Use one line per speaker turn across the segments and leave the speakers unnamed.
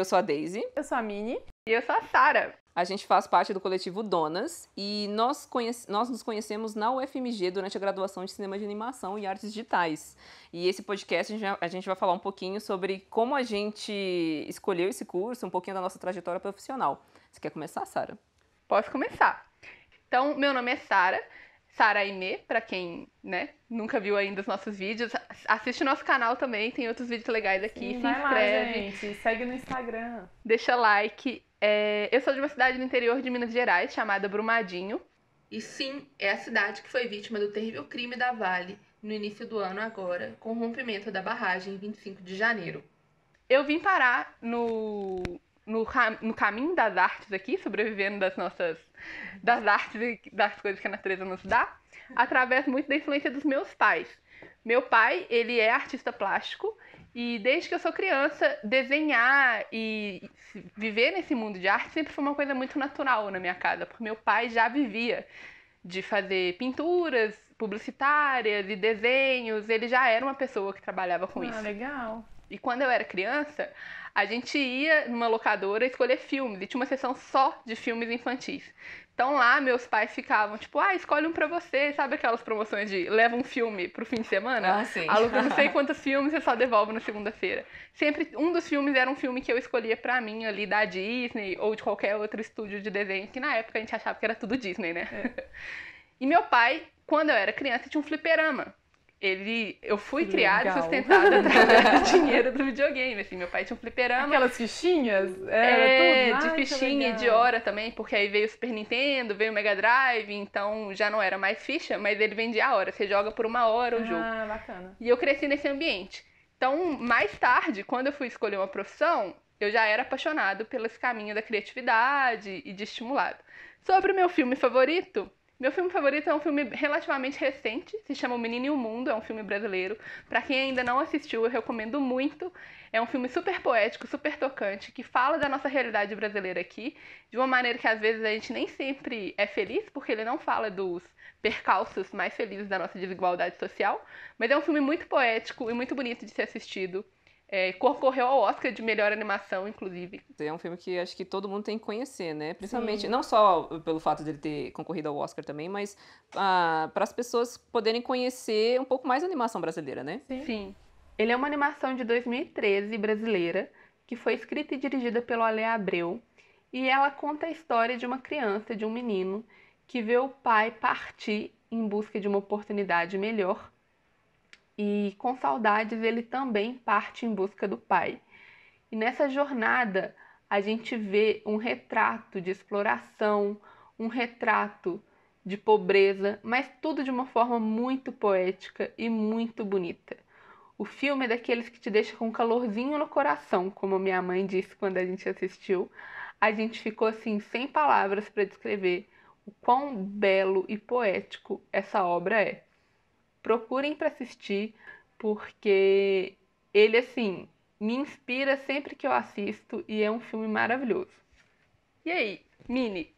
Eu sou a Daisy.
Eu sou a Mini.
E eu sou a Sara.
A gente faz parte do coletivo Donas e nós, conhece... nós nos conhecemos na UFMG durante a graduação de Cinema de Animação e Artes Digitais. E esse podcast a gente, vai, a gente vai falar um pouquinho sobre como a gente escolheu esse curso, um pouquinho da nossa trajetória profissional. Você quer começar, Sara?
Posso começar. Então, meu nome é Sara, Sara Aimee, para quem né, nunca viu ainda os nossos vídeos. Assiste o nosso canal também, tem outros vídeos legais aqui.
Sim,
se
vai
inscreve.
Lá, gente. Segue no Instagram.
Deixa like. É, eu sou de uma cidade no interior de Minas Gerais, chamada Brumadinho.
E sim, é a cidade que foi vítima do terrível crime da Vale no início do ano agora, com o rompimento da barragem em 25 de janeiro.
Eu vim parar no, no, no caminho das artes aqui, sobrevivendo das nossas das artes e das coisas que a natureza nos dá, através muito da influência dos meus pais. Meu pai, ele é artista plástico e desde que eu sou criança, desenhar e viver nesse mundo de arte sempre foi uma coisa muito natural na minha casa, porque meu pai já vivia de fazer pinturas publicitárias e desenhos, ele já era uma pessoa que trabalhava com
ah,
isso.
legal.
E quando eu era criança, a gente ia numa locadora escolher filmes, e tinha uma seção só de filmes infantis. Então lá meus pais ficavam, tipo, ah, escolhe um pra você, sabe aquelas promoções de leva um filme pro fim de semana?
Ah, sim.
Aluga não sei quantos filmes você só devolve na segunda-feira. Sempre um dos filmes era um filme que eu escolhia pra mim ali da Disney ou de qualquer outro estúdio de desenho, que na época a gente achava que era tudo Disney, né?
É.
e meu pai, quando eu era criança, tinha um fliperama ele eu fui
Que
criada e
legal.
sustentada através do dinheiro do videogame assim meu pai tinha um fliperama
Aquelas fichinhas?
é,
Era tudo?
de
Ai,
fichinha e de hora também porque aí veio o Super Nintendo veio o Mega Drive então já não era mais ficha mas ele vendia a hora você joga por uma hora o jogo
Ah, bacana.
e eu cresci nesse ambiente então mais tarde quando eu fui escolher uma profissão eu já era apaixonado pelo esse caminho da criatividade e de estimulado sobre o meu filme favorito meu filme favorito é um filme relativamente recente, se chama O Menino e o Mundo, é um filme brasileiro. Pra quem ainda não assistiu, eu recomendo muito. É um filme super poético, super tocante, que fala da nossa realidade brasileira aqui, de uma maneira que às vezes a gente nem sempre é feliz, porque ele não fala dos percalços mais felizes da nossa desigualdade social, mas é um filme muito poético e muito bonito de ser assistido. É, concorreu ao Oscar de melhor animação, inclusive.
É um filme que acho que todo mundo tem que conhecer, né? Principalmente,
Sim.
não só pelo fato dele ter concorrido ao Oscar também, mas ah, para as pessoas poderem conhecer um pouco mais a animação brasileira, né?
Sim.
Sim. Ele é uma animação de 2013 brasileira, que foi escrita e dirigida pelo Ale Abreu, e ela conta a história de uma criança, de um menino, que vê o pai partir em busca de uma oportunidade melhor. E com saudades, ele também parte em busca do pai. E nessa jornada, a gente vê um retrato de exploração, um retrato de pobreza, mas tudo de uma forma muito poética e muito bonita. O filme é daqueles que te deixa com um calorzinho no coração, como minha mãe disse quando a gente assistiu. A gente ficou assim sem palavras para descrever o quão belo e poético essa obra é. Procurem para assistir, porque ele assim me inspira sempre que eu assisto e é um filme maravilhoso. E aí, Mini,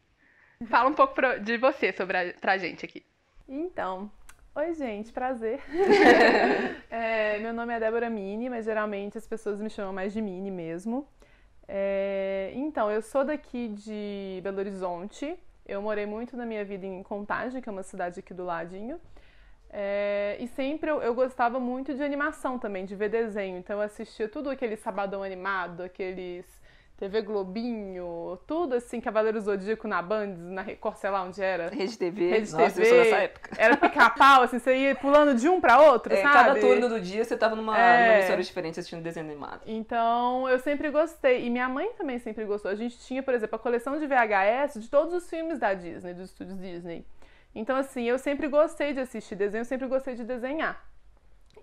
fala um pouco pra- de você sobre a, pra gente aqui.
Então, oi gente, prazer. É, meu nome é Débora Mini, mas geralmente as pessoas me chamam mais de Mini mesmo. É, então, eu sou daqui de Belo Horizonte. Eu morei muito na minha vida em Contagem, que é uma cidade aqui do ladinho. É, e sempre eu, eu gostava muito de animação também, de ver desenho. Então eu assistia tudo aquele sabadão animado, aqueles TV Globinho, tudo assim, Cavaleiro Zodíaco na Band, na Record, sei lá onde era.
Rede TV,
Rede
nossa,
TV.
eu sou dessa época.
Era pica-pau, assim, você ia pulando de um pra outro,
É,
sabe?
cada turno do dia você tava numa,
É.
numa emissora diferente assistindo desenho animado.
Então, eu sempre gostei. E minha mãe também sempre gostou. A gente tinha, por exemplo, a coleção de VHS de todos os filmes da Disney, dos estúdios Disney. Então, assim, eu sempre gostei de assistir desenho, eu sempre gostei de desenhar.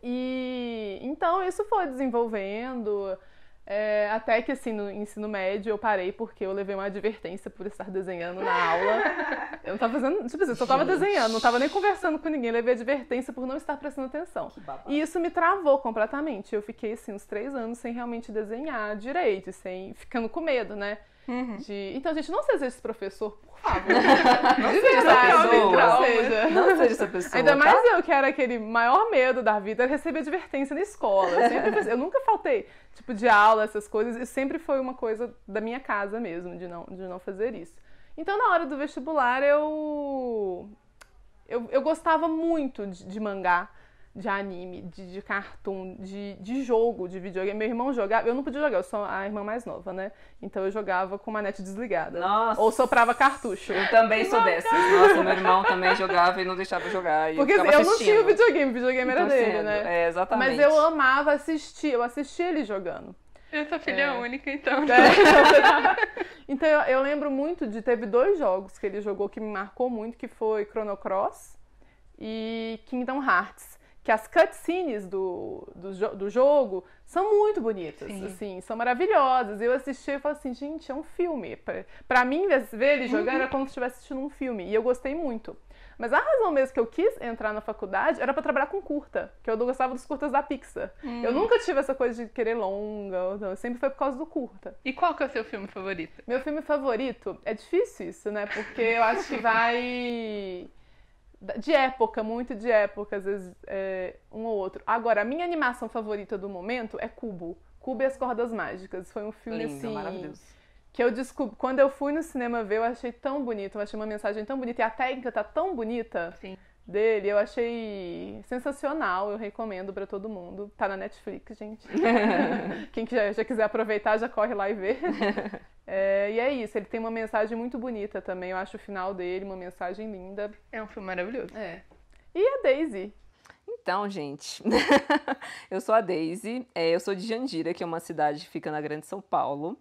E então isso foi desenvolvendo. é, até que, assim, no ensino médio eu parei porque eu levei uma advertência por estar desenhando na aula. Eu não tava fazendo. Tipo assim, eu só tava
Gente.
desenhando, não tava nem conversando com ninguém. Levei advertência por não estar prestando atenção. E isso me travou completamente. Eu fiquei, assim, uns três anos sem realmente desenhar direito, sem ficando com medo, né? Uhum. De... Então, gente, não seja esse professor, por favor. não seja essa
pessoa.
Não seja.
Não seja essa pessoa.
Ainda
tá?
mais eu, que era aquele maior medo da vida, era receber advertência na escola. Eu, sempre fiz... eu nunca faltei, tipo, de aula, essas coisas, e sempre foi uma coisa da minha casa mesmo, de não, de não fazer isso. Então, na hora do vestibular, eu. Eu, eu gostava muito de, de mangá de anime, de, de cartoon, de, de jogo, de videogame. Meu irmão jogava, eu não podia jogar, eu sou a irmã mais nova, né? Então eu jogava com uma net desligada.
Nossa.
Ou soprava cartucho.
Eu também sou dessas. Nossa, meu irmão também jogava e não deixava eu jogar.
Porque
eu,
eu não tinha o videogame, o videogame era
Torcendo.
dele, né?
É, exatamente.
Mas eu amava assistir, eu assistia ele jogando.
Eu sou filha
É.
única, então.
É. então eu, eu lembro muito de teve dois jogos que ele jogou que me marcou muito, que foi Chrono Cross e Kingdom Hearts. Que as cutscenes do, do, jo- do jogo são muito bonitas,
Sim.
assim, são maravilhosas. Eu assisti e falei assim, gente, é um filme. Pra, pra mim, ver ele jogar era como se estivesse assistindo um filme. E eu gostei muito. Mas a razão mesmo que eu quis entrar na faculdade era pra trabalhar com curta, que eu gostava dos curtas da Pixar. Eu nunca tive essa coisa de querer longa, não, sempre foi por causa do curta.
E qual que é o seu filme favorito?
Meu filme favorito, é difícil isso, né? Porque eu acho que vai de época, muito de época, às vezes é, um ou outro. Agora, a minha animação favorita do momento é Cubo. Cubo e as Cordas Mágicas. Foi um filme
Lindo,
assim
maravilhoso.
que eu descobri. Quando eu fui no cinema ver, eu achei tão bonito, eu achei uma mensagem tão bonita e a técnica tá tão bonita
Sim.
Dele, eu achei sensacional, eu recomendo pra todo mundo. Tá na Netflix, gente. Quem já, já quiser aproveitar, já corre lá e vê. É, e é isso, ele tem uma mensagem muito bonita também. Eu acho o final dele uma mensagem linda.
É um filme maravilhoso.
É. E a Daisy?
Então, gente, eu sou a Daisy, é, eu sou de Jandira, que é uma cidade que fica na Grande São Paulo.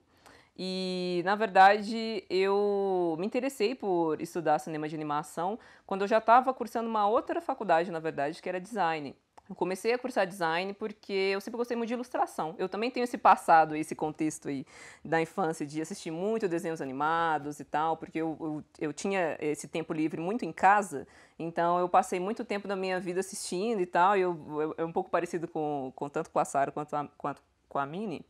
E, na verdade, eu me interessei por estudar cinema de animação quando eu já estava cursando uma outra faculdade, na verdade, que era design. Eu comecei a cursar design porque eu sempre gostei muito de ilustração. Eu também tenho esse passado, esse contexto aí da infância de assistir muito desenhos animados e tal, porque eu, eu, eu tinha esse tempo livre muito em casa, então eu passei muito tempo da minha vida assistindo e tal, e eu, eu- é um pouco parecido com, com tanto com a Sarah quanto, a, quanto com a Minnie.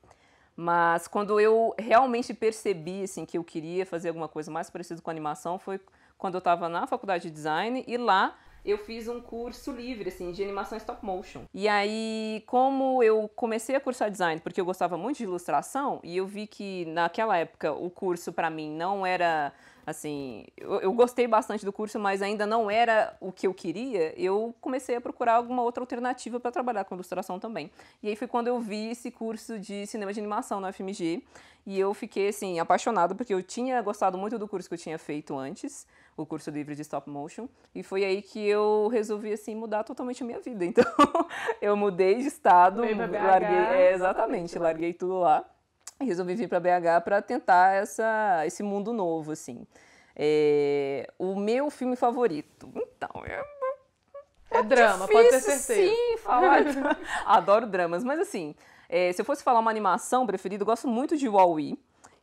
Mas quando eu realmente percebi assim, que eu queria fazer alguma coisa mais parecida com animação foi quando eu estava na faculdade de design e lá eu fiz um curso livre assim de animação stop motion. E aí, como eu comecei a cursar design porque eu gostava muito de ilustração e eu vi que naquela época o curso para mim não era assim, eu, eu gostei bastante do curso, mas ainda não era o que eu queria, eu comecei a procurar alguma outra alternativa para trabalhar com ilustração também. E aí foi quando eu vi esse curso de cinema de animação na FMG, e eu fiquei assim apaixonada porque eu tinha gostado muito do curso que eu tinha feito antes, o curso livre de stop motion, e foi aí que eu resolvi assim mudar totalmente a minha vida. Então, eu mudei de estado, larguei, é, exatamente,
exatamente,
larguei tudo lá resolvi vir para BH para tentar essa, esse mundo novo, assim. É, o meu filme favorito, então, é
É drama, pode ter
difícil,
certeza.
Sim, falar. Adoro dramas, mas assim, é, se eu fosse falar uma animação preferida, eu gosto muito de Wall-E,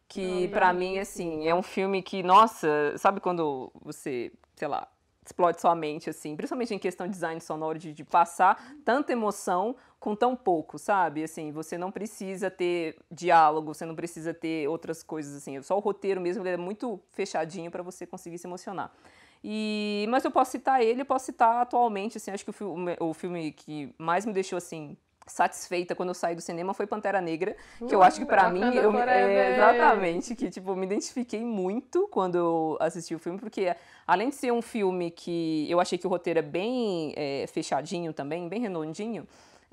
que pra mim, assim, é um filme que, nossa, sabe quando você, sei lá, explode sua mente, assim, principalmente em questão de design sonoro, de, de passar tanta emoção com tão pouco, sabe? Assim, você não precisa ter diálogo, você não precisa ter outras coisas, assim, só o roteiro mesmo, ele é muito fechadinho pra você conseguir se emocionar. E, mas eu posso citar ele, eu posso citar atualmente, assim, acho que o, fi- o me- o filme que mais me deixou, assim, satisfeita quando eu saí do cinema foi Pantera Negra, que eu acho que pra mim, eu, é, exatamente, que, tipo, me identifiquei muito quando eu assisti o filme, porque além de ser um filme que eu achei que o roteiro é bem é, fechadinho também, bem redondinho,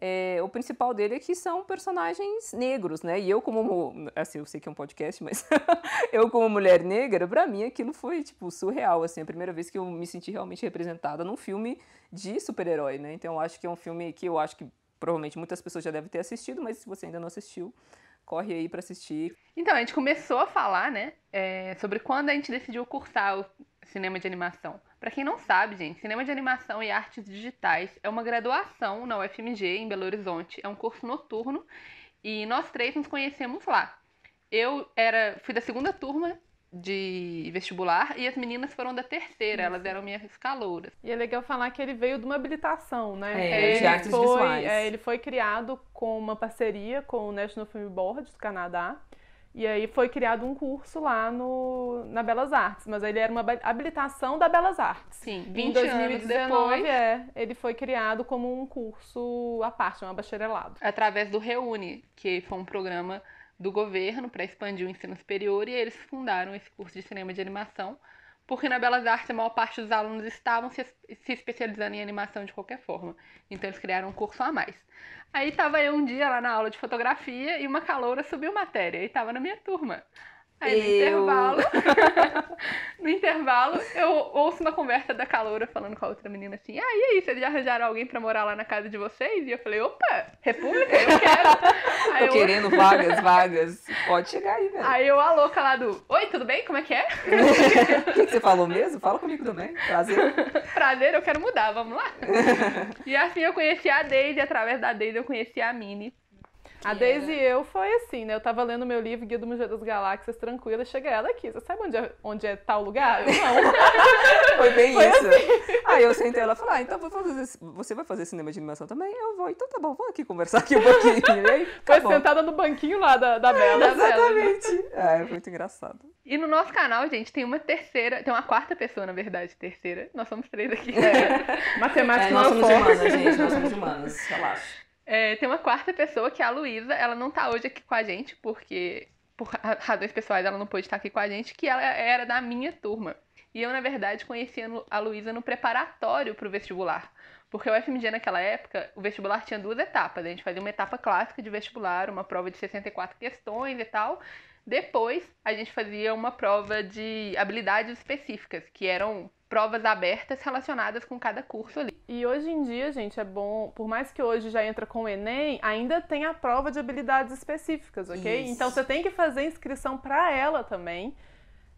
é, o principal dele é que são personagens negros, né? E eu como, assim, eu sei que é um podcast, mas eu como mulher negra, pra mim aquilo foi, tipo, surreal, assim, a primeira vez que eu me senti realmente representada num filme de super-herói, né? Então eu acho que é um filme que eu acho que provavelmente muitas pessoas já devem ter assistido, mas se você ainda não assistiu, corre aí pra assistir.
Então, a gente começou a falar, né, é, sobre quando a gente decidiu cursar o cinema de animação. Pra quem não sabe, gente, cinema de animação e artes digitais é uma graduação na UFMG, em Belo Horizonte. É um curso noturno e nós três nos conhecemos lá. Eu era, fui da segunda turma de vestibular e as meninas foram da terceira, elas eram minhas calouras.
E é legal falar que ele veio de uma habilitação, né?
É,
ele
de artes
foi,
visuais.
é, ele foi criado com uma parceria com o National Film Board do Canadá, E aí foi criado um curso lá no, na Belas Artes, mas ele era uma habilitação da Belas Artes.
Sim, 20
em 2019,
anos depois,
é, ele foi criado como um curso à parte, um bacharelado.
através do Reúne, que foi um programa do governo para expandir o ensino superior, e eles fundaram esse curso de cinema de animação, porque na Belas Artes a maior parte dos alunos estavam se, se especializando em animação de qualquer forma. Então eles criaram um curso a mais. Aí tava eu um dia lá na aula de fotografia e uma caloura subiu matéria e tava na minha turma. Aí no
Eu.
intervalo, no intervalo, eu ouço uma conversa da caloura falando com a outra menina assim: Ah, e aí, vocês já arranjaram alguém pra morar lá na casa de vocês? E eu falei: Opa, República, eu quero. Aí
Tô
eu,
querendo vagas, vagas. Pode chegar aí, velho.
aí eu, a louca lá do: Oi, tudo bem? Como é que é?
O que, que você falou mesmo? Fala comigo também. Prazer.
Prazer, eu quero mudar, vamos lá? e assim eu conheci a Deise, através da Deise eu conheci a Mini.
A Daisy e eu foi assim, né? Eu tava lendo meu livro Guia do Museu das Galáxias tranquila, chega ela aqui. Você sabe onde é, onde é tal lugar? Eu não.
Foi bem
Foi
isso.
assim.
Aí eu sentei ela e falei, ah, então vou fazer, você vai fazer cinema de animação também? Eu vou, então tá bom, vamos aqui conversar aqui um pouquinho. E aí, tá
Foi
bom.
sentada no banquinho lá da, da Bela.
Exatamente. É, foi muito engraçado.
E no nosso canal, gente, tem uma terceira, tem uma quarta pessoa, na verdade, terceira. Nós somos três aqui.
Matemática
É, nós
é
somos
forte.
humanas, gente, nós somos humanas, relaxa.
É, tem uma quarta pessoa, que é a Luísa. Ela não tá hoje aqui com a gente, porque por ra- razões pessoais ela não pôde estar aqui com a gente, que ela era da minha turma. E eu, na verdade, conhecia no- a Luísa no preparatório para o vestibular. Porque o FMG naquela época, o vestibular tinha duas etapas. A gente fazia uma etapa clássica de vestibular, uma prova de 64 questões e tal. Depois, a gente fazia uma prova de habilidades específicas, que eram provas abertas relacionadas com cada curso ali.
E hoje em dia, gente, é bom, por mais que hoje já entra com o Enem, ainda tem a prova de habilidades específicas, ok?
Isso.
Então você tem que fazer inscrição para ela também.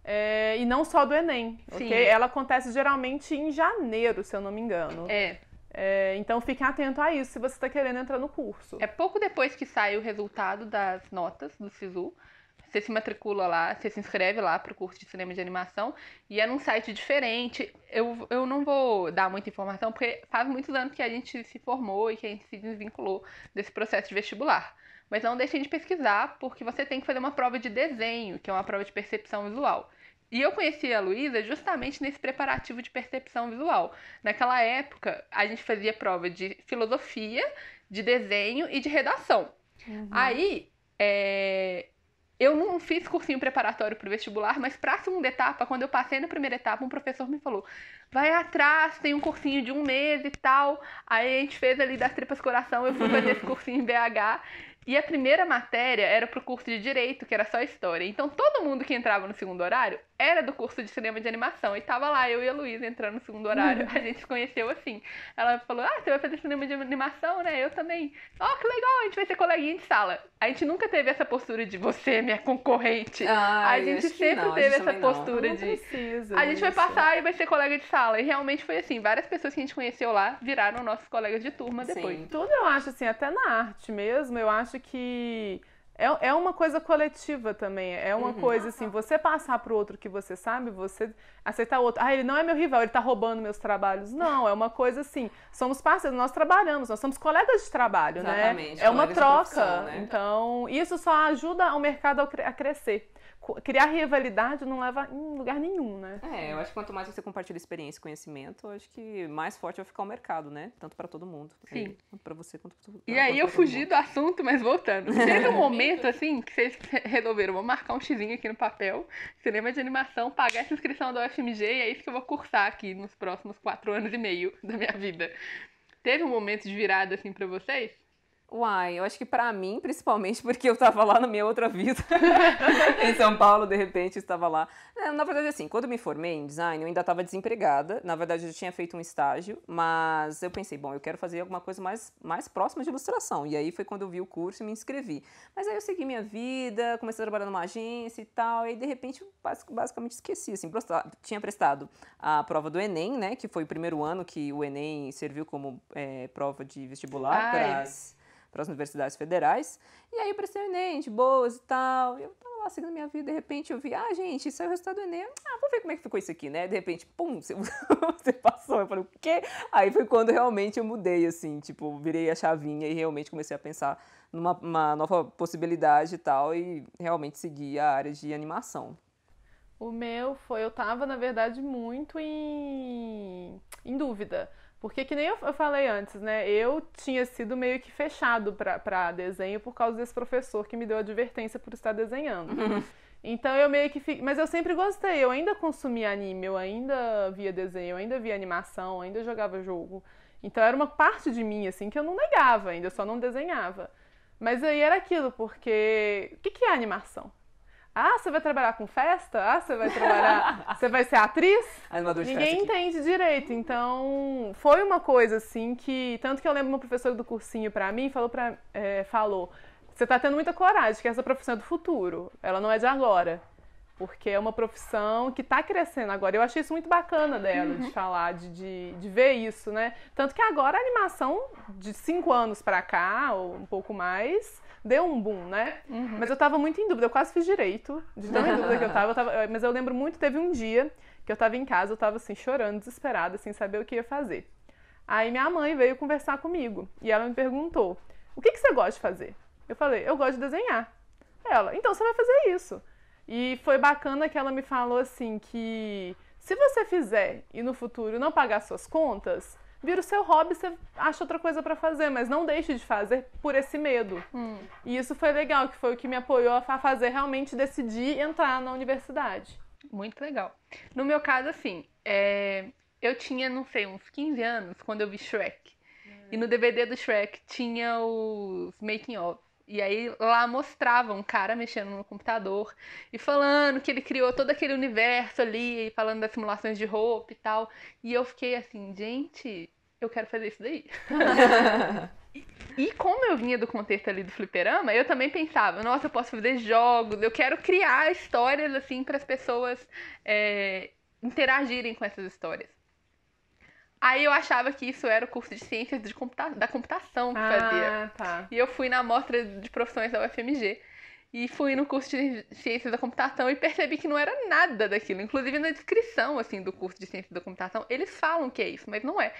é, e não só do Enem,
Sim.
ok? Ela acontece geralmente em janeiro, se eu não me engano.
É,
É, então fique atento a isso se você está querendo entrar no curso.
É pouco depois que sai o resultado das notas do SISU. Você se matricula lá, você se inscreve lá pro curso de cinema de animação e é num site diferente. Eu, eu não vou dar muita informação porque faz muitos anos que a gente se formou e que a gente se desvinculou desse processo de vestibular. Mas não deixem de pesquisar porque você tem que fazer uma prova de desenho, que é uma prova de percepção visual. E eu conheci a Luísa justamente nesse preparativo de percepção visual. Naquela época, a gente fazia prova de filosofia, de desenho e de redação. Aí, é, eu não fiz cursinho preparatório para o vestibular, mas para a segunda etapa, quando eu passei na primeira etapa, um professor me falou: vai atrás, tem um cursinho de um mês e tal. Aí a gente fez ali das tripas coração, eu fui fazer esse cursinho em BH. E a primeira matéria era pro curso de direito, que era só história. Então todo mundo que entrava no segundo horário era do curso de cinema de animação. E tava lá eu e a Luísa entrando no segundo horário. A gente se conheceu assim. Ela falou: Ah, você vai fazer cinema de animação, né? Eu também. Ó, que legal, a gente vai ser coleguinha de sala. A gente nunca teve essa postura de você é minha concorrente.
Ai,
a gente sempre
não,
teve
gente
essa
não.
postura
Não
de.
precisa
A gente vai passar e vai ser colega de sala. E realmente foi assim. Várias pessoas que a gente conheceu lá viraram nossos colegas de turma depois.
Sim.
Tudo eu acho assim, até na arte mesmo, eu acho que é, é uma coisa coletiva também. É uma coisa assim, você passar pro outro que você sabe, você aceitar o outro. Ah, ele não é meu rival, ele tá roubando meus trabalhos. Não, é uma coisa assim, somos parceiros, nós trabalhamos, nós somos colegas de trabalho,
Exatamente,
né? É uma troca.
né?
Então, isso só ajuda o mercado a crescer. Criar rivalidade não leva em lugar nenhum, né?
É, eu acho que quanto mais você compartilha experiência e conhecimento, eu acho que mais forte vai ficar o mercado, né? Tanto pra todo mundo.
Sim.
Aí, Tanto pra você quanto pra
E aí eu fugi do assunto, mas voltando. Teve um momento assim que vocês resolveram, vou marcar um xizinho aqui no papel, cinema de animação, pagar essa inscrição da UFMG e é isso que eu vou cursar aqui nos próximos quatro anos e meio da minha vida. Teve um momento de virada assim pra vocês?
Uai, eu acho que pra mim, principalmente porque eu tava lá na minha outra vida, em São Paulo, de repente, estava lá. É, Na verdade, assim, quando eu me formei em design, eu ainda estava desempregada. Na verdade, eu já tinha feito um estágio, mas eu pensei, bom, eu quero fazer alguma coisa mais, mais próxima de ilustração. E aí foi quando eu vi o curso e me inscrevi. Mas aí eu segui minha vida, comecei a trabalhar numa agência e tal, e aí, de repente, basicamente esqueci, assim, tinha prestado a prova do Enem, né, que foi o primeiro ano que o Enem serviu como é, prova de vestibular para as para as universidades federais. E aí eu prestei o Enem, de boas e tal. Eu tava lá seguindo minha vida, de repente eu vi, ah, gente, saiu o resultado do Enem. Ah, vou ver como é que ficou isso aqui, né? De repente, pum, você, você passou. Eu falei, o quê? Aí foi quando realmente eu mudei, assim, tipo, virei a chavinha e realmente comecei a pensar numa nova possibilidade e tal, e realmente segui a área de animação.
O meu foi, eu tava, na verdade, muito em, em dúvida. Porque que nem eu, eu falei antes, né? Eu tinha sido meio que fechado para desenho por causa desse professor que me deu advertência por estar desenhando. Então eu meio que fiquei. Mas eu sempre gostei, eu ainda consumia anime, eu ainda via desenho, eu ainda via animação, eu ainda jogava jogo. Então era uma parte de mim, assim, que eu não negava ainda, eu só não desenhava. Mas aí era aquilo, porque. O que, que é animação? Ah, você vai trabalhar com festa? Ah, você vai trabalhar. você vai ser atriz?
Animador de
Ninguém entende direito. Então, foi uma coisa assim que. Tanto que eu lembro uma professora do cursinho pra mim falou pra. É, falou. Você tá tendo muita coragem, que essa profissão é do futuro. Ela não é de agora. Porque é uma profissão que está crescendo agora. Eu achei isso muito bacana dela, uhum. de falar, de, de, de, ver isso, né? Tanto que agora a animação de cinco anos para cá, ou um pouco mais, deu um boom, né? Uhum. Mas eu tava muito em dúvida, eu quase fiz direito, de tão em dúvida que eu tava, eu tava. Mas eu lembro muito, teve um dia que eu tava em casa, eu tava assim, chorando, desesperada, sem saber o que ia fazer. Aí minha mãe veio conversar comigo e ela me perguntou: o que, que você gosta de fazer? Eu falei: eu gosto de desenhar. Ela: então você vai fazer isso. E foi bacana que ela me falou assim que se você fizer e no futuro não pagar suas contas, vira o seu hobby, você acha outra coisa para fazer, mas não deixe de fazer por esse medo. Hum. E isso foi legal, que foi o que me apoiou a fazer realmente decidir entrar na universidade.
Muito legal. No meu caso, assim, é... eu tinha, não sei, uns 15 anos quando eu vi Shrek. E no DVD do Shrek tinha os making of. E aí lá mostrava um cara mexendo no computador e falando que ele criou todo aquele universo ali, falando das simulações de roupa e tal. E eu fiquei assim, gente, eu quero fazer isso daí. e, como eu vinha do contexto ali do fliperama, eu também pensava, nossa, eu posso fazer jogos, eu quero criar histórias assim para as pessoas é, interagirem com essas histórias. Aí eu achava que isso era o curso de ciências de computa da computação que ah, fazia. Tá. E eu fui na amostra de profissões da UFMG. E fui no curso de Ciências da Computação e percebi que não era nada daquilo. Inclusive na descrição assim do curso de Ciências da Computação, eles falam que é isso, mas não é.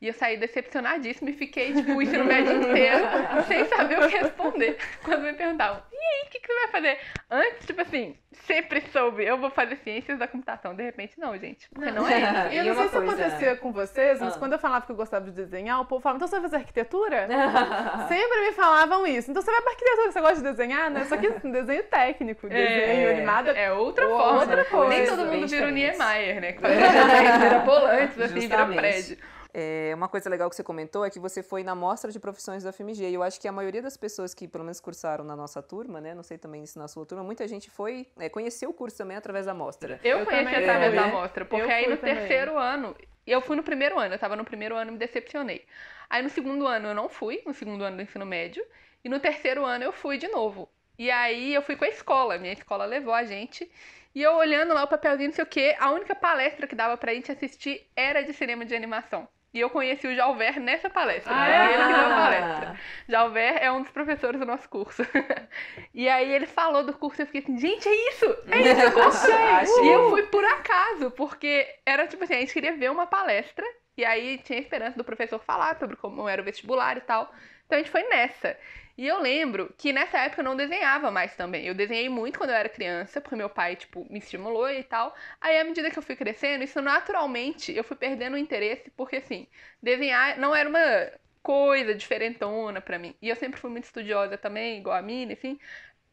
E eu saí decepcionadíssima e fiquei, tipo, o ensino médio inteiro sem saber o que responder. Quando me perguntavam, e aí, o que, que você vai fazer? Antes, tipo assim, sempre soube, eu vou fazer ciências da computação. De repente, não, gente, porque não, não é isso.
Eu não sei se coisa... acontecia com vocês, mas ah. quando eu falava que eu gostava de desenhar, o povo falava, então você vai fazer arquitetura? sempre me falavam isso. Então você vai pra arquitetura, você gosta de desenhar, né? Só que um desenho técnico, é. desenho é, animado.
É outra forma. Outra coisa. Nem todo mundo vira o Niemeyer, né? Que vira volantes, assim, vira prédio.
É, uma coisa legal que você comentou é que você foi na mostra de profissões do FMG. E eu acho que a maioria das pessoas que, pelo menos, cursaram na nossa turma, né? Não sei também se na sua turma, muita gente foi é, conheceu o curso também através da mostra.
Eu, eu conheci também, através é, da mostra, porque aí no também. terceiro ano. Eu fui no primeiro ano, eu tava no primeiro ano e me decepcionei. Aí no segundo ano eu não fui, no segundo ano do ensino médio. E no terceiro ano eu fui de novo. E aí eu fui com a escola, minha escola levou a gente. E eu olhando lá o papelzinho, não sei o quê, a única palestra que dava pra gente assistir era de cinema de animação. E eu conheci o Jalver nessa palestra. Ah, né? Ele que deu a palestra. Jalver é um dos professores do nosso curso. e aí ele falou do curso e eu fiquei assim, gente, é isso! É isso, eu gostei! e eu fui por acaso, porque era tipo assim, a gente queria ver uma palestra, e aí tinha a esperança do professor falar sobre como era o vestibular e tal. Então a gente foi nessa. E eu lembro que nessa época eu não desenhava mais também. Eu desenhei muito quando eu era criança, porque meu pai, tipo, me estimulou e tal. Aí, à medida que eu fui crescendo, isso naturalmente eu fui perdendo o interesse, porque assim, desenhar não era uma coisa diferentona para mim. E eu sempre fui muito estudiosa também, igual a Mini, assim.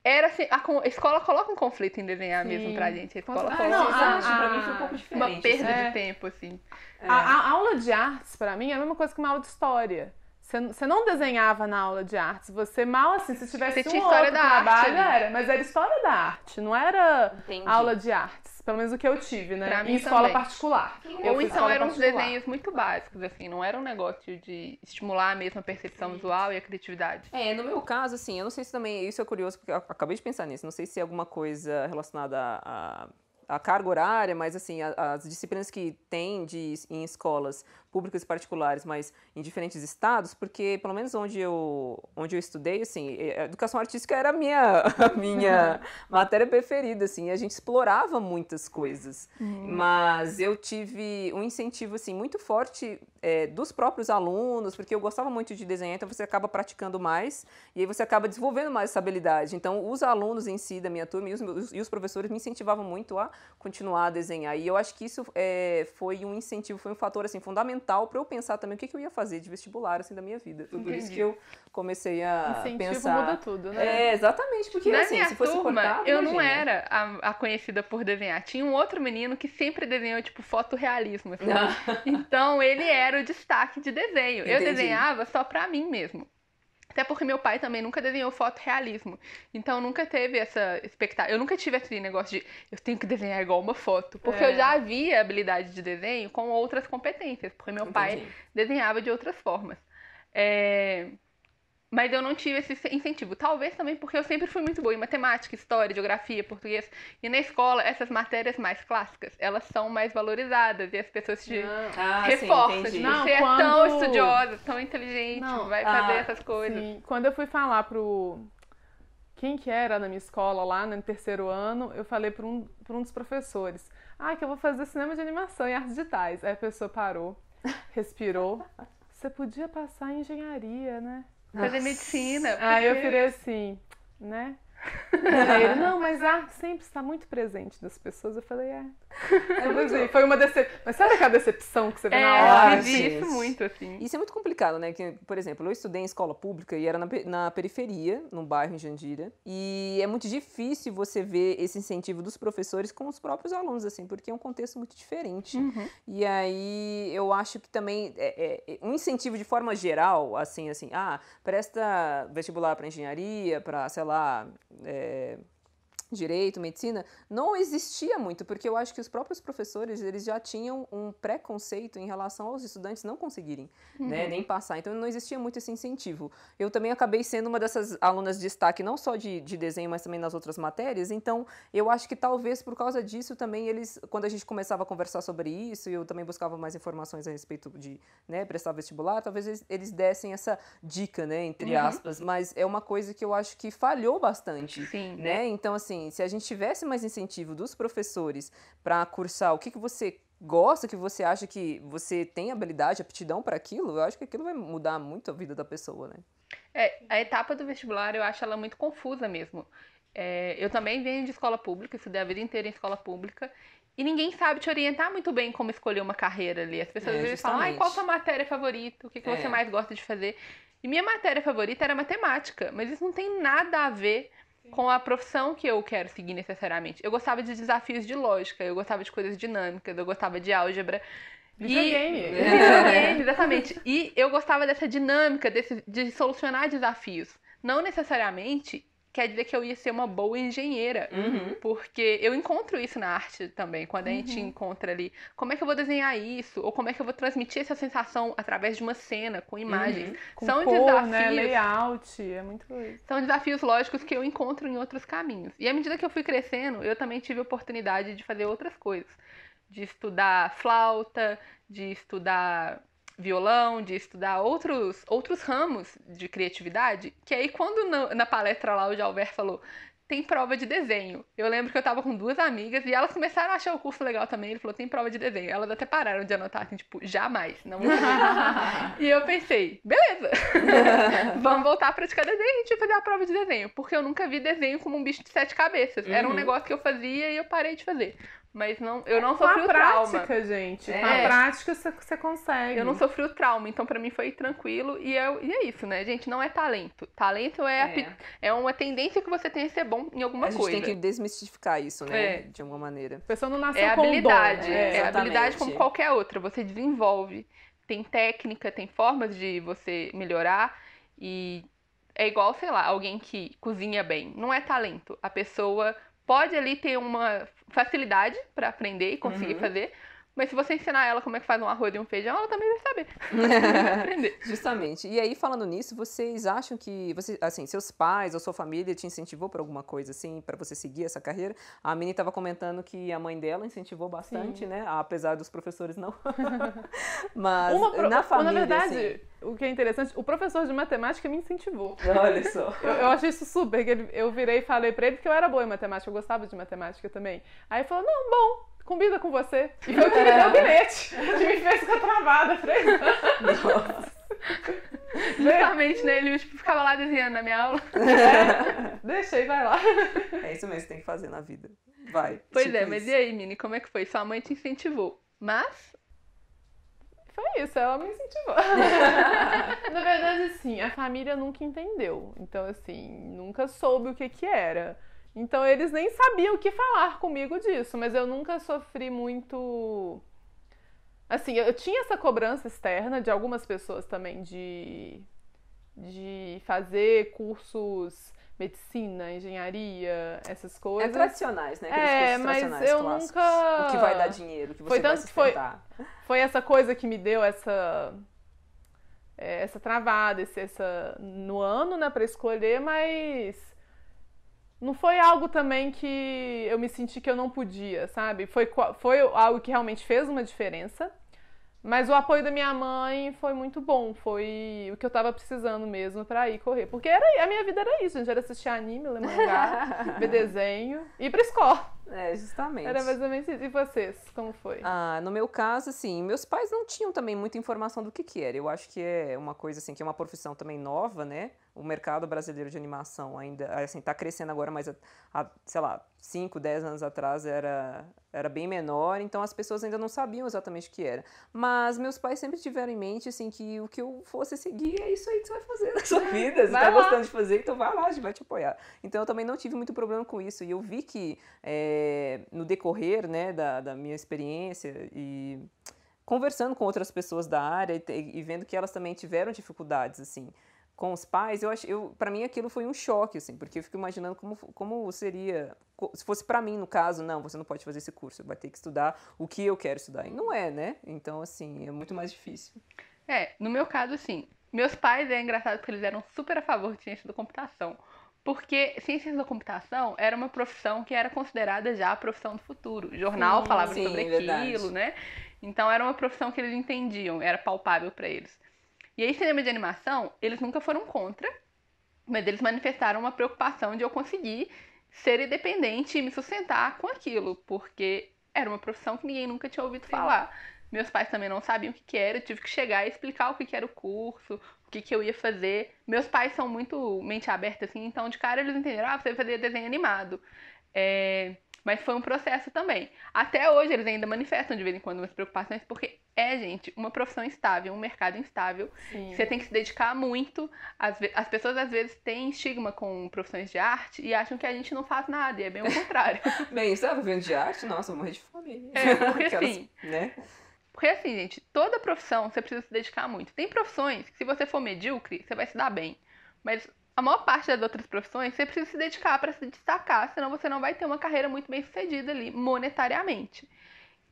Era assim, a, a, escola coloca um conflito em desenhar Sim. mesmo pra gente. A escola ah, coloca.
Não, a, a, pra mim foi um pouco diferente.
Uma perda é. de tempo, assim.
É. A, a aula de artes, para mim, é a mesma coisa que uma aula de história. Você não desenhava na aula de artes, você mal assim, se tivesse você um outro trabalho, arte, era, mas era história da arte, não era Entendi. aula de artes. Pelo menos o que eu tive, né? Pra em escola também. particular.
Ou então eram uns desenhos muito básicos, assim, não era um negócio de estimular a mesma percepção Sim. visual e a criatividade.
É, no meu caso, assim, eu não sei se também, isso é curioso, porque eu acabei de pensar nisso, não sei se é alguma coisa relacionada a, a a carga horária, mas assim, as disciplinas que tem de, em escolas públicas e particulares, mas em diferentes estados, porque pelo menos onde eu, onde eu estudei, assim, a educação artística era a minha, a minha matéria preferida, assim, a gente explorava muitas coisas. Uhum. Mas eu tive um incentivo, assim, muito forte é, dos próprios alunos, porque eu gostava muito de desenhar, então você acaba praticando mais e aí você acaba desenvolvendo mais essa habilidade. Então, os alunos em si da minha turma e os, e os professores me incentivavam muito a continuar a desenhar. E eu acho que isso é, foi um incentivo, foi um fator, assim, fundamental para eu pensar também o que, que, eu ia fazer de vestibular assim da minha vida. Foi por isso que eu comecei a
Incentivo
pensar.
muda tudo, né?
É, exatamente, porque
Na
assim, se fosse
turma,
cortado,
eu não
imagina.
era a, a conhecida por desenhar. Tinha um outro menino que sempre desenhou tipo fotorrealismo, assim. Então ele era o destaque de desenho. Eu
Entendi.
desenhava só pra mim mesmo. Até porque meu pai também nunca desenhou fotorrealismo. Então nunca teve essa expectativa. Eu nunca tive esse negócio de eu tenho que desenhar igual uma foto. Porque
É.
eu já havia habilidade de desenho com outras competências. Porque meu pai
Entendi.
desenhava de outras formas. É, Mas eu não tive esse incentivo. Talvez também porque eu sempre fui muito boa em matemática, história, geografia, português. E na escola, essas matérias mais clássicas, elas são mais valorizadas. E as pessoas te.
Ah, sim,
reforçam.
entendi.
Tipo,
Não,
você é
quando-
tão estudiosa, tão inteligente,
Não,
vai
ah,
fazer essas coisas.
Sim, quando eu fui falar pro. Quem que era na minha escola lá no terceiro ano, eu falei para um, pra um dos professores: Ah, que eu vou fazer cinema de animação e artes digitais. Aí a pessoa parou, respirou. Você podia passar em engenharia, né?
Fazer medicina.
Aí eu
porque-
virei assim, né? Ele, não, mas a arte sempre está muito presente das pessoas. Eu falei, é.
É muito-
foi uma decepção. Mas sabe aquela decepção que você vê
É,
na
hora,
eu vivi isso muito, assim.
Isso é muito complicado, né? Que, por exemplo, eu estudei em escola pública e era na, na periferia, num bairro em Jandira. E é muito difícil você ver esse incentivo dos professores com os próprios alunos, assim, porque é um contexto muito diferente.
Uhum.
E aí eu acho que também é, é, um incentivo de forma geral, assim, assim, ah, presta vestibular para engenharia, para, sei lá, é, direito, medicina, não existia muito, porque eu acho que os próprios professores, eles já tinham um preconceito em relação aos estudantes não conseguirem, né, nem passar. Então não existia muito esse incentivo. Eu também acabei sendo uma dessas alunas de destaque, não só de, de desenho, mas também nas outras matérias. Então eu acho que talvez por causa disso também eles, quando a gente começava a conversar sobre isso, eu também buscava mais informações a respeito de, né, prestar vestibular, talvez eles, eles dessem essa dica, né, entre
Uhum.
aspas, mas é uma coisa que eu acho que falhou bastante
Sim.
né? Então, assim, se a gente tivesse mais incentivo dos professores para cursar o que, que você gosta, que você acha que você tem habilidade, aptidão para aquilo, eu acho que aquilo vai mudar muito a vida da pessoa, né?
É, a etapa do vestibular eu acho ela muito confusa mesmo. É, eu também venho de escola pública, estudei a vida inteira em escola pública, e ninguém sabe te orientar muito bem como escolher uma carreira ali. As pessoas
É,
às vezes falam,
justamente.
qual a sua matéria favorita? O que, que
É.
você mais gosta de fazer? E minha matéria favorita era matemática, mas isso não tem nada a ver com a profissão que eu quero seguir necessariamente. Eu gostava de desafios de lógica, eu gostava de coisas dinâmicas, eu gostava de álgebra.
Videogame.
E... Videogame, exatamente. E eu gostava dessa dinâmica, desse, de solucionar desafios. Não necessariamente quer dizer que eu ia ser uma boa engenheira.
Uhum.
Porque eu encontro isso na arte também, quando a gente
Uhum.
encontra ali como é que eu vou desenhar isso, ou como é que eu vou transmitir essa sensação através de uma cena, com imagens.
Uhum.
Com
São
cor, né?
desafios.
Layout. É muito isso.
São desafios lógicos que eu encontro em outros caminhos. E à medida que eu fui crescendo, eu também tive oportunidade de fazer outras coisas. De estudar flauta, de estudar violão, de estudar outros, outros ramos de criatividade. Que aí, quando na, na palestra lá o Jalver falou. Tem prova de desenho. Eu lembro que eu tava com duas amigas e elas começaram a achar o curso legal também. Ele falou: tem prova de desenho. Elas até pararam de anotar, assim, tipo, jamais, não vou fazer. E eu pensei, beleza, vamos voltar a praticar desenho e a gente vai fazer a prova de desenho. Porque eu nunca vi desenho como um bicho de sete cabeças. Era um
Uhum.
negócio que eu fazia e eu parei de fazer. Mas não, eu não
Com a
sofri o trauma.
prática, gente. Com
É.
a prática você, você consegue.
Eu não sofri o trauma, então pra mim foi tranquilo. E, eu, e é isso, né, gente? Não é talento. Talento é, a pi- é uma tendência que você tem a ser bom em alguma
a gente
coisa.
tem que desmistificar isso, né?
É.
De alguma maneira.
A pessoa não nasceu
É
com
habilidade.
dom.
É,
É.
exatamente.
habilidade como qualquer outra. Você desenvolve. Tem técnica, tem formas de você melhorar. E é igual, sei lá, alguém que cozinha bem. Não é talento. A pessoa pode ali ter uma facilidade pra aprender e conseguir
Uhum.
fazer. Mas se você ensinar ela como é que faz um arroz e um feijão, ela também vai saber. vai aprender.
Justamente. E aí, falando nisso, vocês acham que, você, assim, seus pais ou sua família te incentivou por alguma coisa, assim, para você seguir essa carreira? A Mini estava comentando que a mãe dela incentivou bastante, Sim. né? Apesar dos professores não. Mas
pro...
na família,
Na verdade, assim... o que é interessante, o professor de matemática me incentivou.
Olha só.
eu, eu achei isso super. Eu virei e falei para ele que eu era boa em matemática, eu gostava de matemática também. Aí ele falou, não, bom, combina com você. E foi o que me deu o bilhete, que me fez ficar travada três
Nossa. Justamente, né? Ele tipo, ficava lá desenhando na minha aula.
É, deixa aí, vai lá.
É isso mesmo que tem que fazer na vida. Vai.
Pois tipo é, mas e aí, Mini, como é que foi? Sua mãe te incentivou, mas...
Foi isso, ela me incentivou. na verdade, sim, a família nunca entendeu. Então, assim, nunca soube o que que era. Então eles nem sabiam o que falar comigo disso, mas eu nunca sofri muito. Assim, eu tinha essa cobrança externa de algumas pessoas também de, de fazer cursos medicina, engenharia, essas coisas.
É tradicionais, né?
Aqueles é, mas eu clássicos. nunca.
O que vai dar dinheiro, o que você foi
tanto
vai
foi, foi essa coisa que me deu essa é, essa travada, esse, essa no ano, né, para escolher, mas não foi algo também que eu me senti que eu não podia, sabe? Foi, foi algo que realmente fez uma diferença. Mas o apoio da minha mãe foi muito bom, foi o que eu tava precisando mesmo para ir correr. Porque era, a minha vida era isso, gente, era assistir anime, ler mangá, ver desenho e ir pra escola.
É, justamente.
Era mais ou menos isso. E vocês, como foi?
Ah, no meu caso, assim, meus pais não tinham também muita informação do que que era. Eu acho que é uma coisa, assim, que é uma profissão também nova, né? o mercado brasileiro de animação ainda assim está crescendo agora, mas há, sei lá, 5, 10 anos atrás era, era bem menor, então as pessoas ainda não sabiam exatamente o que era. Mas meus pais sempre tiveram em mente assim que o que eu fosse seguir é isso aí que você vai fazer na sua vida. Você está gostando de fazer, então vai lá, a gente vai te apoiar. Então eu também não tive muito problema com isso. E eu vi que é, no decorrer né, da, da minha experiência e conversando com outras pessoas da área e, e vendo que elas também tiveram dificuldades assim com os pais, eu acho, eu, para mim aquilo foi um choque, assim, porque eu fico imaginando como, como seria, se fosse para mim no caso, não, você não pode fazer esse curso, vai ter que estudar o que eu quero estudar. E não é, né? Então, assim, é muito mais difícil.
É, no meu caso, sim. Meus pais, é engraçado porque eles eram super a favor de ciência da computação. Porque ciências da computação era uma profissão que era considerada já a profissão do futuro. O jornal falava sim, sobre aquilo, verdade. né? Então era uma profissão que eles entendiam, era palpável para eles. E aí, cinema de animação, eles nunca foram contra, mas eles manifestaram uma preocupação de eu conseguir ser independente e me sustentar com aquilo, porque era uma profissão que ninguém nunca tinha ouvido falar. Meus pais também não sabiam o que, que era, eu tive que chegar e explicar o que, que era o curso, o que, que eu ia fazer. Meus pais são muito mente aberta, assim, então de cara eles entenderam, ah, você vai fazer desenho animado. É... Mas foi um processo também. Até hoje eles ainda manifestam de vez em quando umas preocupações, porque é, gente, uma profissão instável, um mercado instável. Sim. Você tem que se dedicar muito. As, as pessoas às vezes têm estigma com profissões de arte e acham que a gente não faz nada, e é bem o contrário.
bem, você tá vivendo de arte? Nossa, eu morri de fome.
É, porque assim. né? Porque assim, gente, toda profissão você precisa se dedicar muito. Tem profissões que, se você for medíocre, você vai se dar bem. Mas a maior parte das outras profissões você precisa se dedicar para se destacar, senão você não vai ter uma carreira muito bem sucedida ali monetariamente.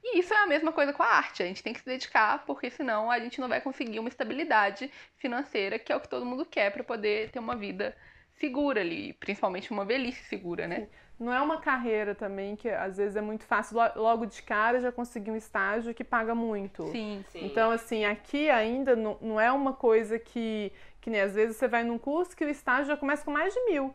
E isso é a mesma coisa com a arte, a gente tem que se dedicar, porque senão a gente não vai conseguir uma estabilidade financeira, que é o que todo mundo quer para poder ter uma vida segura ali, principalmente uma velhice segura, né?
Não é uma carreira também que às vezes é muito fácil logo de cara já conseguir um estágio que paga muito.
Sim, sim.
Então, assim, aqui ainda não, não é uma coisa que, que nem às vezes você vai num curso que o estágio já começa com mais de mil.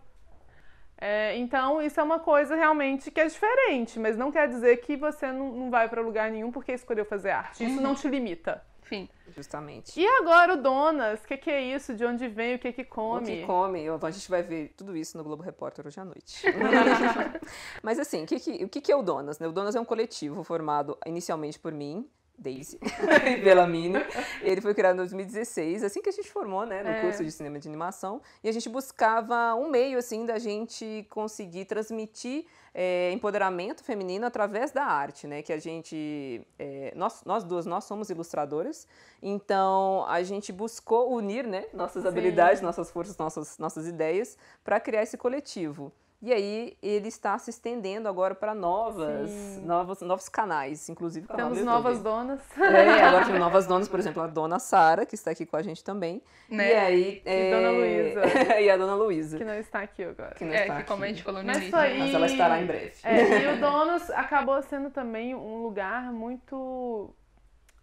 É, então, isso é uma coisa realmente que é diferente, mas não quer dizer que você não, não vai para lugar nenhum porque escolheu fazer arte. Isso não te limita.
Sim.
Justamente.
E agora o Donas, o que, que, é isso? De onde vem? O que que come?
O que come? A gente vai ver tudo isso no Globo Repórter hoje à noite. Mas assim, o que, que, o que, que é o Donas? Né? O Donas é um coletivo formado inicialmente por mim, Daisy Bellamini. Ele foi criado em 2016, assim que a gente formou, né, no é. curso de cinema de animação, e a gente buscava um meio assim da gente conseguir transmitir é, empoderamento feminino através da arte, né? Que a gente, é, nós, nós duas, nós somos ilustradoras, então a gente buscou unir, né, nossas Sim. habilidades, nossas forças, nossas, nossas ideias para criar esse coletivo. E aí ele está se estendendo agora para novas, novos, novos canais, inclusive canal
Temos
do
novas donas.
É, agora temos novas donas, por exemplo, a dona Sara, que está aqui com a gente também.
Né?
E aí.
E Dona Luísa.
e a dona Luísa.
Que não está aqui agora.
que não
É,
está
que como a
aqui.
gente falou no
Mas
início.
foi
né?
Mas ela estará em breve.
É, e o Donos acabou sendo também um lugar muito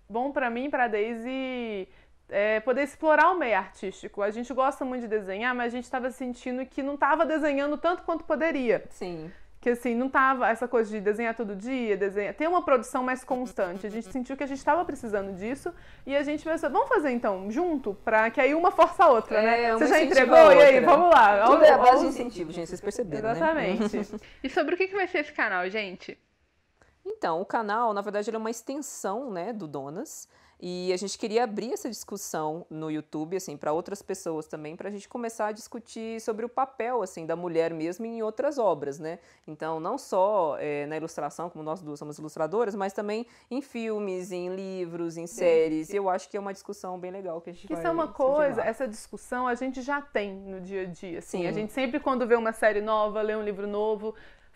bom pra mim, e pra Daisy, é, poder explorar o meio artístico. A gente gosta muito de desenhar, mas a gente estava sentindo que não estava desenhando tanto quanto poderia.
Sim.
Que assim, não tava essa coisa de desenhar todo dia, desenhar. Ter uma produção mais constante. A gente sentiu que a gente estava precisando disso e a gente pensou, vamos fazer então, junto, pra que aí uma força a outra,
É,
né?
uma
Você já entregou? E aí, vamos lá.
Tudo é a base de incentivo, gente, vocês perceberam, né?
Exatamente.
E sobre o que que vai ser esse canal, gente?
Então, o canal, na verdade, ele é uma extensão, né, do Donas. E a gente queria abrir essa discussão no YouTube, assim, para outras pessoas também, para a gente começar a discutir sobre o papel, assim, da mulher mesmo em outras obras, né? Então, não só eh, na ilustração, como nós duas somos ilustradoras, mas também em filmes, em livros, em séries. E eu acho que é uma discussão bem legal que a gente
Que
vai
isso é uma coisa, essa discussão a gente já tem no dia a dia. Assim.
Sim.
A gente sempre, quando vê uma série nova, lê um livro novo,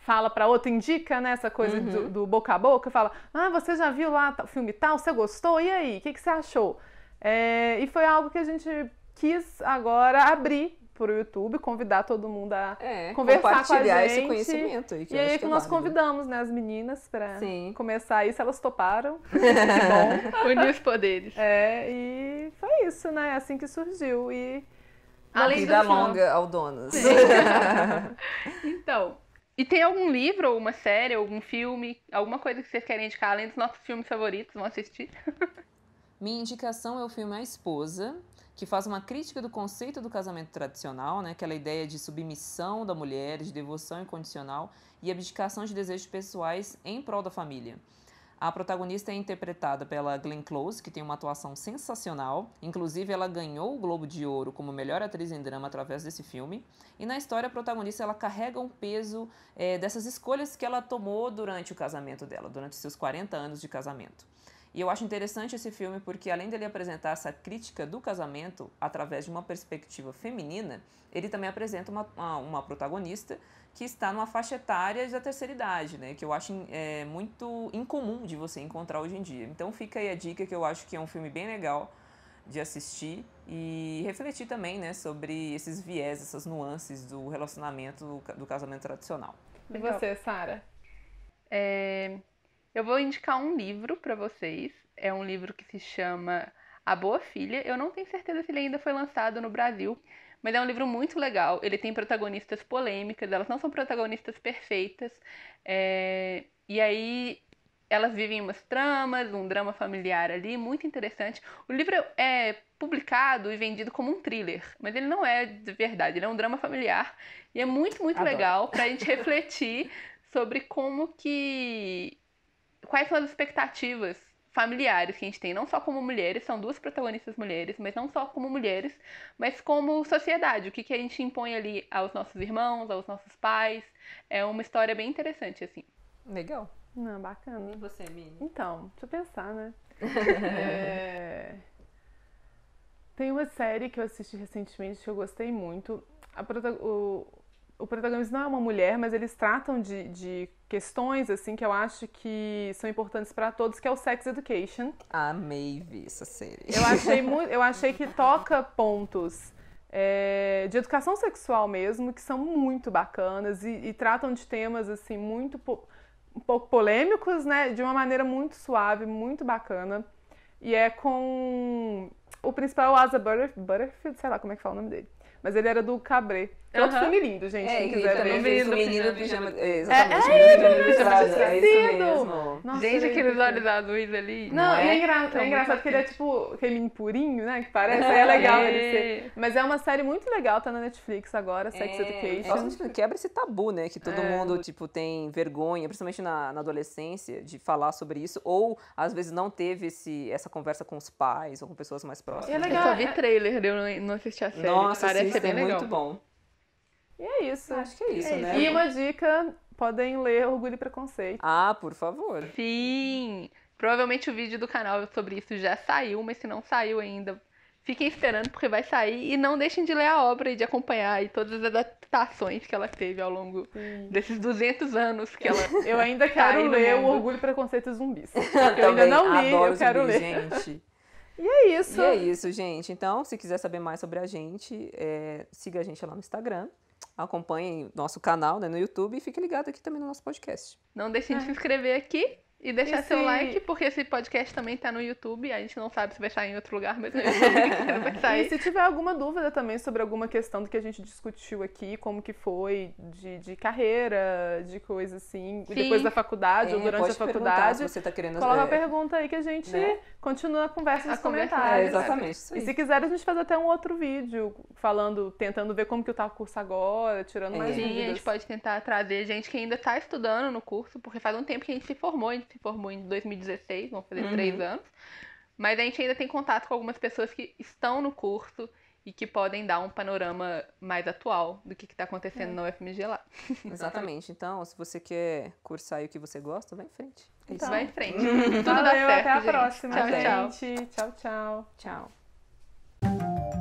fala pra outra, indica né, essa coisa
Uhum.
do, do boca a boca, fala: Ah, você já viu lá o filme tal? Você gostou? E aí? O que, que você achou? É, e foi algo que a gente quis agora abrir pro YouTube, convidar todo mundo a.
É,
conversar com a
compartilhar esse
gente.
conhecimento aí, que
E aí que
é
nós
válido.
convidamos né, as meninas
Sim.
começar isso, elas toparam. que bom.
Unir os poderes.
É, e foi isso, né? Assim que surgiu. E
Além
Vida
do
longa ao Donas.
Então, e tem algum livro, ou uma série, algum filme, alguma coisa que vocês querem indicar, além dos nossos filmes favoritos, vão assistir?
Minha indicação é o filme A Esposa, que faz uma crítica do conceito do casamento tradicional, né? aquela ideia de submissão da mulher, de devoção incondicional e abdicação de desejos pessoais em prol da família. A protagonista é interpretada pela Glenn Close, que tem uma atuação sensacional. Inclusive, ela ganhou o Globo de Ouro como melhor atriz em drama através desse filme. E na história, a protagonista ela carrega um peso eh, dessas escolhas que ela tomou durante o casamento dela, durante seus 40 anos de casamento. E eu acho interessante esse filme porque, além dele apresentar essa crítica do casamento através de uma perspectiva feminina, ele também apresenta uma, uma, uma protagonista que está numa faixa etária da terceira idade, né? Que eu acho é, muito incomum de você encontrar hoje em dia. Então fica aí a dica que eu acho que é um filme bem legal de assistir e refletir também, né, sobre esses viés, essas nuances do relacionamento do, ca- do casamento tradicional.
e você, Sara?
É, Eu vou indicar um livro pra vocês. É um livro que se chama A Boa Filha. Eu não tenho certeza se ele ainda foi lançado no Brasil, mas é um livro muito legal. Ele tem protagonistas polêmicas, elas não são protagonistas perfeitas. É, E aí elas vivem umas tramas, um drama familiar ali, muito interessante. O livro é publicado e vendido como um thriller, mas ele não é de verdade, ele é um drama familiar e é muito, muito
Adoro.
legal pra gente refletir sobre como que quais são as expectativas familiares que a gente tem, não só como mulheres, são duas protagonistas mulheres, mas não só como mulheres, mas como sociedade, o que, que a gente impõe ali aos nossos irmãos, aos nossos pais. É uma história bem interessante, assim.
Legal.
Não, bacana.
E você, Mini?
Então, deixa eu pensar, né? É, Tem uma série que eu assisti recentemente que eu gostei muito. A prota- o... o protagonista não é uma mulher, mas eles tratam de, de questões assim que eu acho que são importantes para todos, que é o Sex Education.
Amei ver essa série.
Eu achei, eu achei que toca pontos é, de educação sexual mesmo, que são muito bacanas e, e tratam de temas assim muito po- um pouco polêmicos, né? De uma maneira muito suave, muito bacana. E é com o principal o Asa Butter- Butterfield, sei lá como é que fala o nome dele. Mas ele era do Cabré. É outro filme lindo, gente.
É,
quem quiser ver.
Menino
menino pijama.
pijama.
É, exatamente,
É,
o menino pijama
é,
listrado, é isso mesmo.
Nossa,
Gente,
é
aqueles
incrível.
olhos azuis ali.
Não,
Não é?
é, engra-
São
é
muito
engraçado porque ele é tipo aquele purinho, né? Que parece. É legal
É.
ele ser. Mas é uma série muito legal, tá na Netflix agora, Sex
É,
Education.
muito, quebra esse tabu, né? Que todo
É.
mundo, tipo, tem vergonha, principalmente na, na adolescência, de falar sobre isso. Ou, às vezes, não teve esse, essa conversa com os pais ou com pessoas mais próximas.
E é
Eu
legal,
só vi
é-
trailer, eu não, não assisti a série.
Nossa,
Parece bem
é
legal.
muito bom.
E é isso.
Acho que é isso,
É
né?
E uma dica, podem ler Orgulho e Preconceito.
Ah, por favor.
Sim! Provavelmente o vídeo do canal sobre isso já saiu, mas se não saiu ainda, Fiquem esperando porque vai sair e não deixem de ler a obra e de acompanhar e todas as adaptações que ela teve ao longo
Sim.
desses 200 anos que ela
Eu ainda
Tá
quero ler o. Orgulho, Preconceito e Zumbis. Eu ainda não li,
adoro
eu quero
zumbi,
ler.
gente.
E é isso.
E é isso, gente. Então, se quiser saber mais sobre a gente, é, siga a gente lá no Instagram. Acompanhe nosso canal né, no YouTube e fique ligado aqui também no nosso podcast.
Não deixem de
É.
se inscrever aqui e deixar
E
seu
se-
like, porque esse podcast também tá no YouTube. A gente não sabe se vai sair em outro lugar, mas no YouTube vai
E
sair.
se tiver alguma dúvida também sobre alguma questão do que a gente discutiu aqui, como que foi de, de carreira, de coisa assim,
Sim.
depois da faculdade ou
É,
durante
pode
a faculdade,
você tá querendo...
coloca
é,
a pergunta aí que a gente
né?
continua a conversa
A
nos
conversa,
É,
comentários.
exatamente. Isso
E se quiser, a gente faz até um outro vídeo falando, tentando ver como que tá o curso agora, tirando mais
É.
Sim, a
dúvidas.
gente pode tentar trazer gente que ainda tá estudando no curso, porque faz um tempo que a gente se formou, a gente se formou em 2016, vão fazer
Uhum.
três anos. Mas a gente ainda tem contato com algumas pessoas que estão no curso e que podem dar um panorama mais atual do que está acontecendo na UFMG lá.
Exatamente. Então, se você quer cursar aí o que você gosta, vai em frente. É isso.
Então,
Vai em frente. Tudo dá
Valeu,
certo,
até a
gente.
próxima,
Tchau, tchau.
gente. Tchau, tchau.
Tchau.